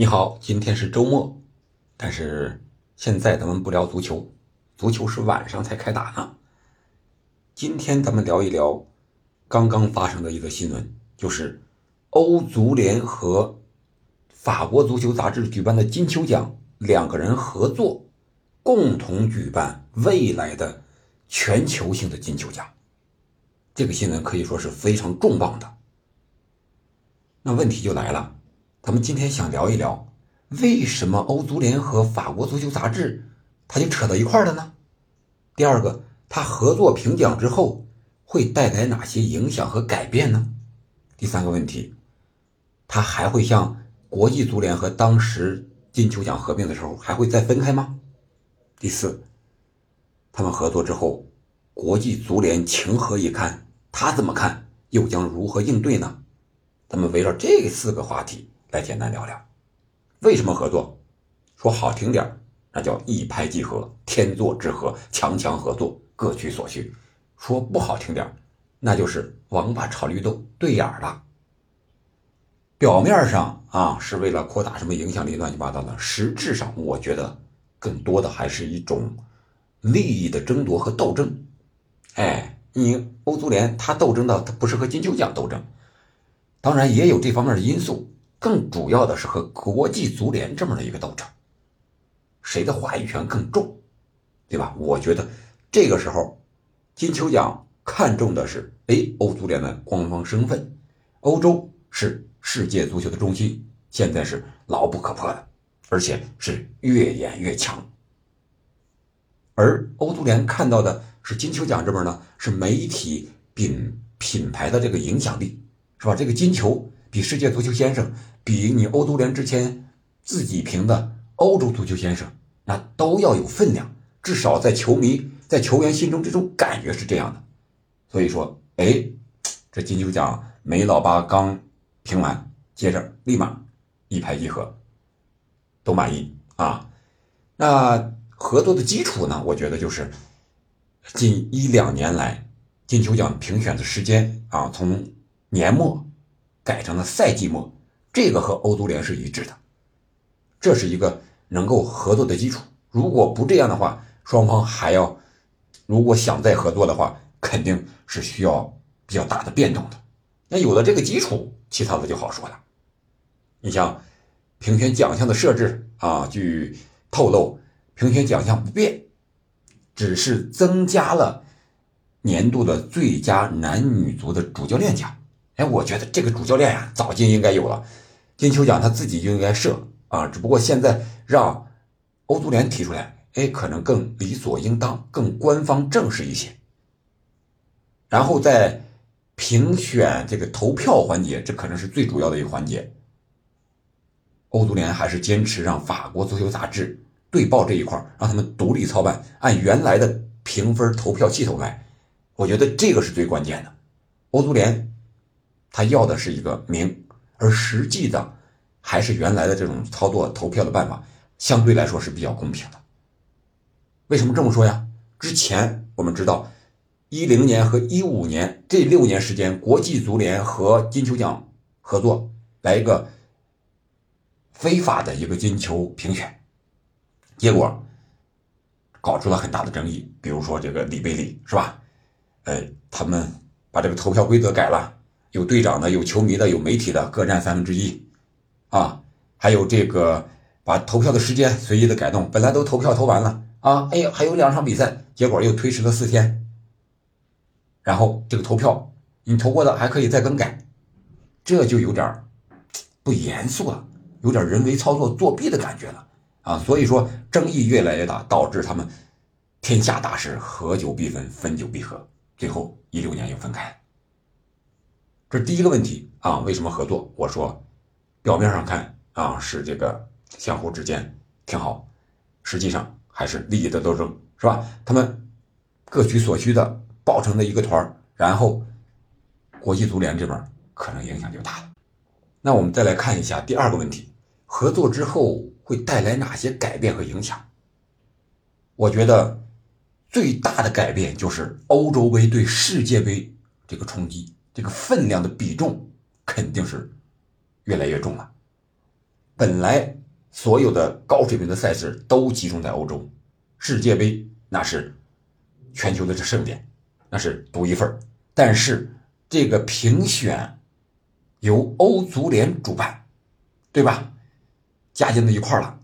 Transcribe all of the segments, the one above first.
你好，今天是周末，但是现在咱们不聊足球，足球是晚上才开打呢。今天咱们聊一聊刚刚发生的一个新闻，就是欧足联和法国足球杂志举办的金球奖，两个人合作，共同举办未来的全球性的金球奖。这个新闻可以说是非常重磅的。那问题就来了。咱们今天想聊一聊，为什么欧足联和法国足球杂志，它就扯到一块儿了呢？第二个，它合作评奖之后，会带来哪些影响和改变呢？第三个问题，它还会像国际足联和当时金球奖合并的时候，还会再分开吗？第四，他们合作之后，国际足联情何以堪？他怎么看？又将如何应对呢？咱们围绕这四个话题。来简单聊聊，为什么合作？说好听点那叫一拍即合，天作之合，强强合作，各取所需；说不好听点那就是王八炒绿豆，对眼了。表面上啊是为了扩大什么影响力，乱七八糟的；实质上，我觉得更多的还是一种利益的争夺和斗争。哎，你欧足联他斗争的，他不是和金球奖斗争，当然也有这方面的因素。更主要的是和国际足联这么的一个斗争，谁的话语权更重，对吧？我觉得这个时候，金球奖看重的是，哎，欧足联的官方身份，欧洲是世界足球的中心，现在是牢不可破的，而且是越演越强。而欧足联看到的是金球奖这边呢，是媒体品品牌的这个影响力，是吧？这个金球。比世界足球先生，比你欧足联之前自己评的欧洲足球先生，那都要有分量。至少在球迷、在球员心中，这种感觉是这样的。所以说，哎，这金球奖梅老八刚评完，接着立马一拍即合，都满意啊。那合作的基础呢？我觉得就是近一两年来金球奖评选的时间啊，从年末。改成了赛季末，这个和欧足联是一致的，这是一个能够合作的基础。如果不这样的话，双方还要如果想再合作的话，肯定是需要比较大的变动的。那有了这个基础，其他的就好说了。你像评选奖项的设置啊，据透露，评选奖项不变，只是增加了年度的最佳男女足的主教练奖。哎，我觉得这个主教练呀，早就应该有了。金球奖他自己就应该设啊，只不过现在让欧足联提出来，哎，可能更理所应当，更官方正式一些。然后在评选这个投票环节，这可能是最主要的一个环节。欧足联还是坚持让法国足球杂志对报这一块，让他们独立操办，按原来的评分投票系统来。我觉得这个是最关键的。欧足联。他要的是一个名，而实际的还是原来的这种操作投票的办法，相对来说是比较公平的。为什么这么说呀？之前我们知道，一零年和一五年这六年时间，国际足联和金球奖合作来一个非法的一个金球评选，结果搞出了很大的争议。比如说这个里贝里是吧？呃，他们把这个投票规则改了。有队长的，有球迷的，有媒体的，各占三分之一，啊，还有这个把投票的时间随意的改动，本来都投票投完了啊，哎呀，还有两场比赛，结果又推迟了四天，然后这个投票你投过的还可以再更改，这就有点不严肃了，有点人为操作作弊的感觉了啊，所以说争议越来越大，导致他们天下大事，合久必分，分久必合，最后一六年又分开。这是第一个问题啊，为什么合作？我说，表面上看啊是这个相互之间挺好，实际上还是利益的斗争，是吧？他们各取所需的抱成了一个团然后国际足联这边可能影响就大了。那我们再来看一下第二个问题，合作之后会带来哪些改变和影响？我觉得最大的改变就是欧洲杯对世界杯这个冲击。这个分量的比重肯定是越来越重了。本来所有的高水平的赛事都集中在欧洲，世界杯那是全球的这盛典，那是独一份但是这个评选由欧足联主办，对吧？加进到一块了，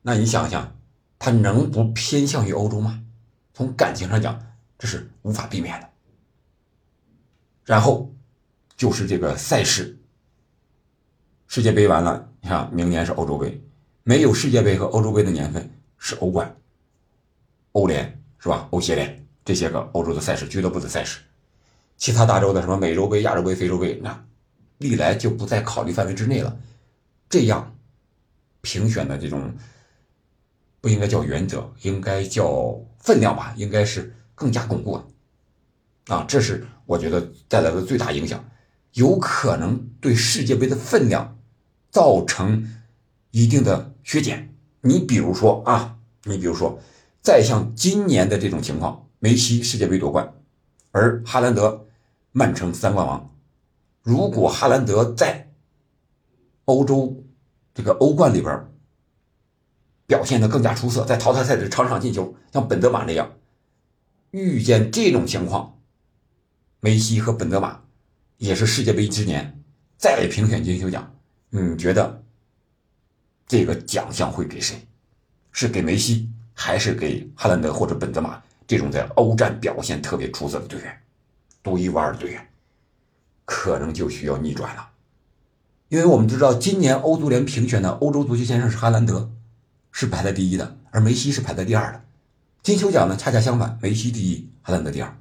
那你想想，他能不偏向于欧洲吗？从感情上讲，这是无法避免的。然后就是这个赛事。世界杯完了，你看明年是欧洲杯，没有世界杯和欧洲杯的年份是欧冠、欧联是吧？欧协联这些个欧洲的赛事、俱乐部的赛事，其他大洲的什么美洲杯、亚洲杯、非洲杯，那历来就不在考虑范围之内了。这样评选的这种不应该叫原则，应该叫分量吧，应该是更加巩固了啊！这是我觉得带来的最大影响，有可能对世界杯的分量。造成一定的削减。你比如说啊，你比如说，再像今年的这种情况，梅西世界杯夺冠，而哈兰德曼城三冠王。如果哈兰德在欧洲这个欧冠里边表现的更加出色，在淘汰赛的场场进球，像本泽马那样，遇见这种情况，梅西和本泽马也是世界杯之年再评选金球奖。你觉得这个奖项会给谁？是给梅西，还是给哈兰德或者本泽马这种在欧战表现特别出色的队员、独一无二的队员？可能就需要逆转了，因为我们知道，今年欧足联评选的欧洲足球先生是哈兰德，是排在第一的，而梅西是排在第二的。金球奖呢，恰恰相反，梅西第一，哈兰德第二。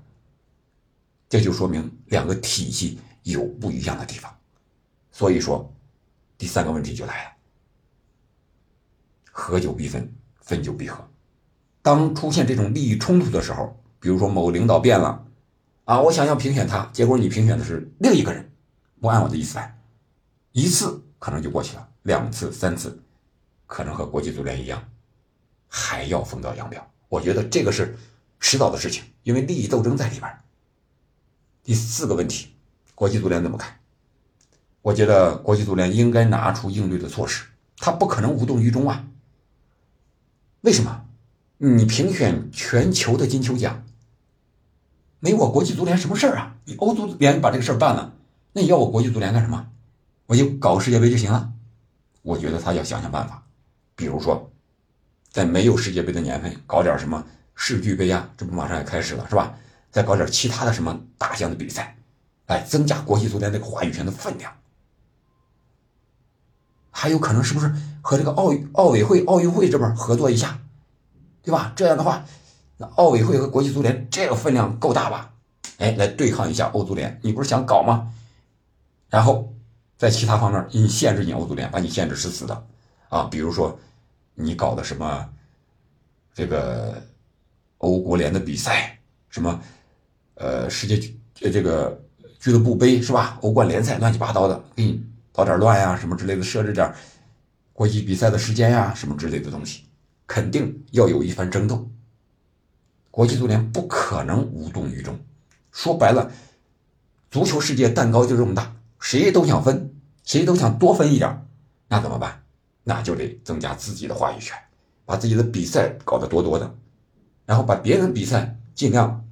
这就说明两个体系有不一样的地方，所以说。第三个问题就来了，合久必分，分久必合。当出现这种利益冲突的时候，比如说某领导变了，啊，我想要评选他，结果你评选的是另一个人，不按我的意思来，一次可能就过去了，两次、三次，可能和国际足联一样，还要分道扬镳。我觉得这个是迟早的事情，因为利益斗争在里边。第四个问题，国际足联怎么看？我觉得国际足联应该拿出应对的措施，他不可能无动于衷啊。为什么？你评选全球的金球奖，没我国际足联什么事儿啊？你欧足联把这个事儿办了，那你要我国际足联干什么？我就搞个世界杯就行了。我觉得他要想想办法，比如说，在没有世界杯的年份，搞点什么世俱杯啊，这不马上要开始了是吧？再搞点其他的什么大项的比赛，哎增加国际足联这个话语权的分量。还有可能是不是和这个奥奥委会、奥运会这边合作一下，对吧？这样的话，那奥委会和国际足联这个分量够大吧？哎，来对抗一下欧足联，你不是想搞吗？然后在其他方面，你限制你欧足联，把你限制死死的啊！比如说你搞的什么这个欧国联的比赛，什么呃世界呃这个俱乐部杯是吧？欧冠联赛乱七八糟的，给你。捣点乱呀，什么之类的，设置点国际比赛的时间呀，什么之类的东西，肯定要有一番争斗。国际足联不可能无动于衷。说白了，足球世界蛋糕就这么大，谁都想分，谁都想多分一点，那怎么办？那就得增加自己的话语权，把自己的比赛搞得多多的，然后把别人比赛尽量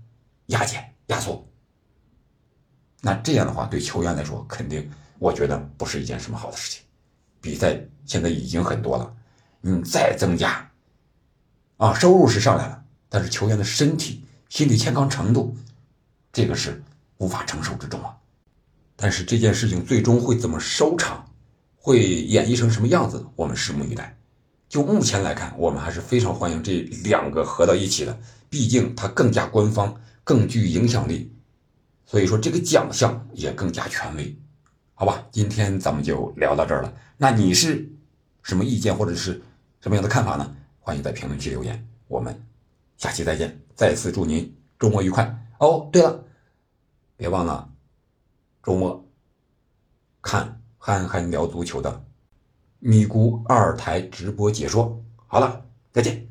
压减压缩。那这样的话，对球员来说肯定。我觉得不是一件什么好的事情。比赛现在已经很多了，你再增加，啊，收入是上来了，但是球员的身体、心理健康程度，这个是无法承受之重啊。但是这件事情最终会怎么收场，会演绎成什么样子，我们拭目以待。就目前来看，我们还是非常欢迎这两个合到一起的，毕竟它更加官方，更具影响力，所以说这个奖项也更加权威。好吧，今天咱们就聊到这儿了。那你是什么意见或者是什么样的看法呢？欢迎在评论区留言。我们下期再见。再次祝您周末愉快哦。对了，别忘了周末看憨憨聊足球的咪咕二台直播解说。好了，再见。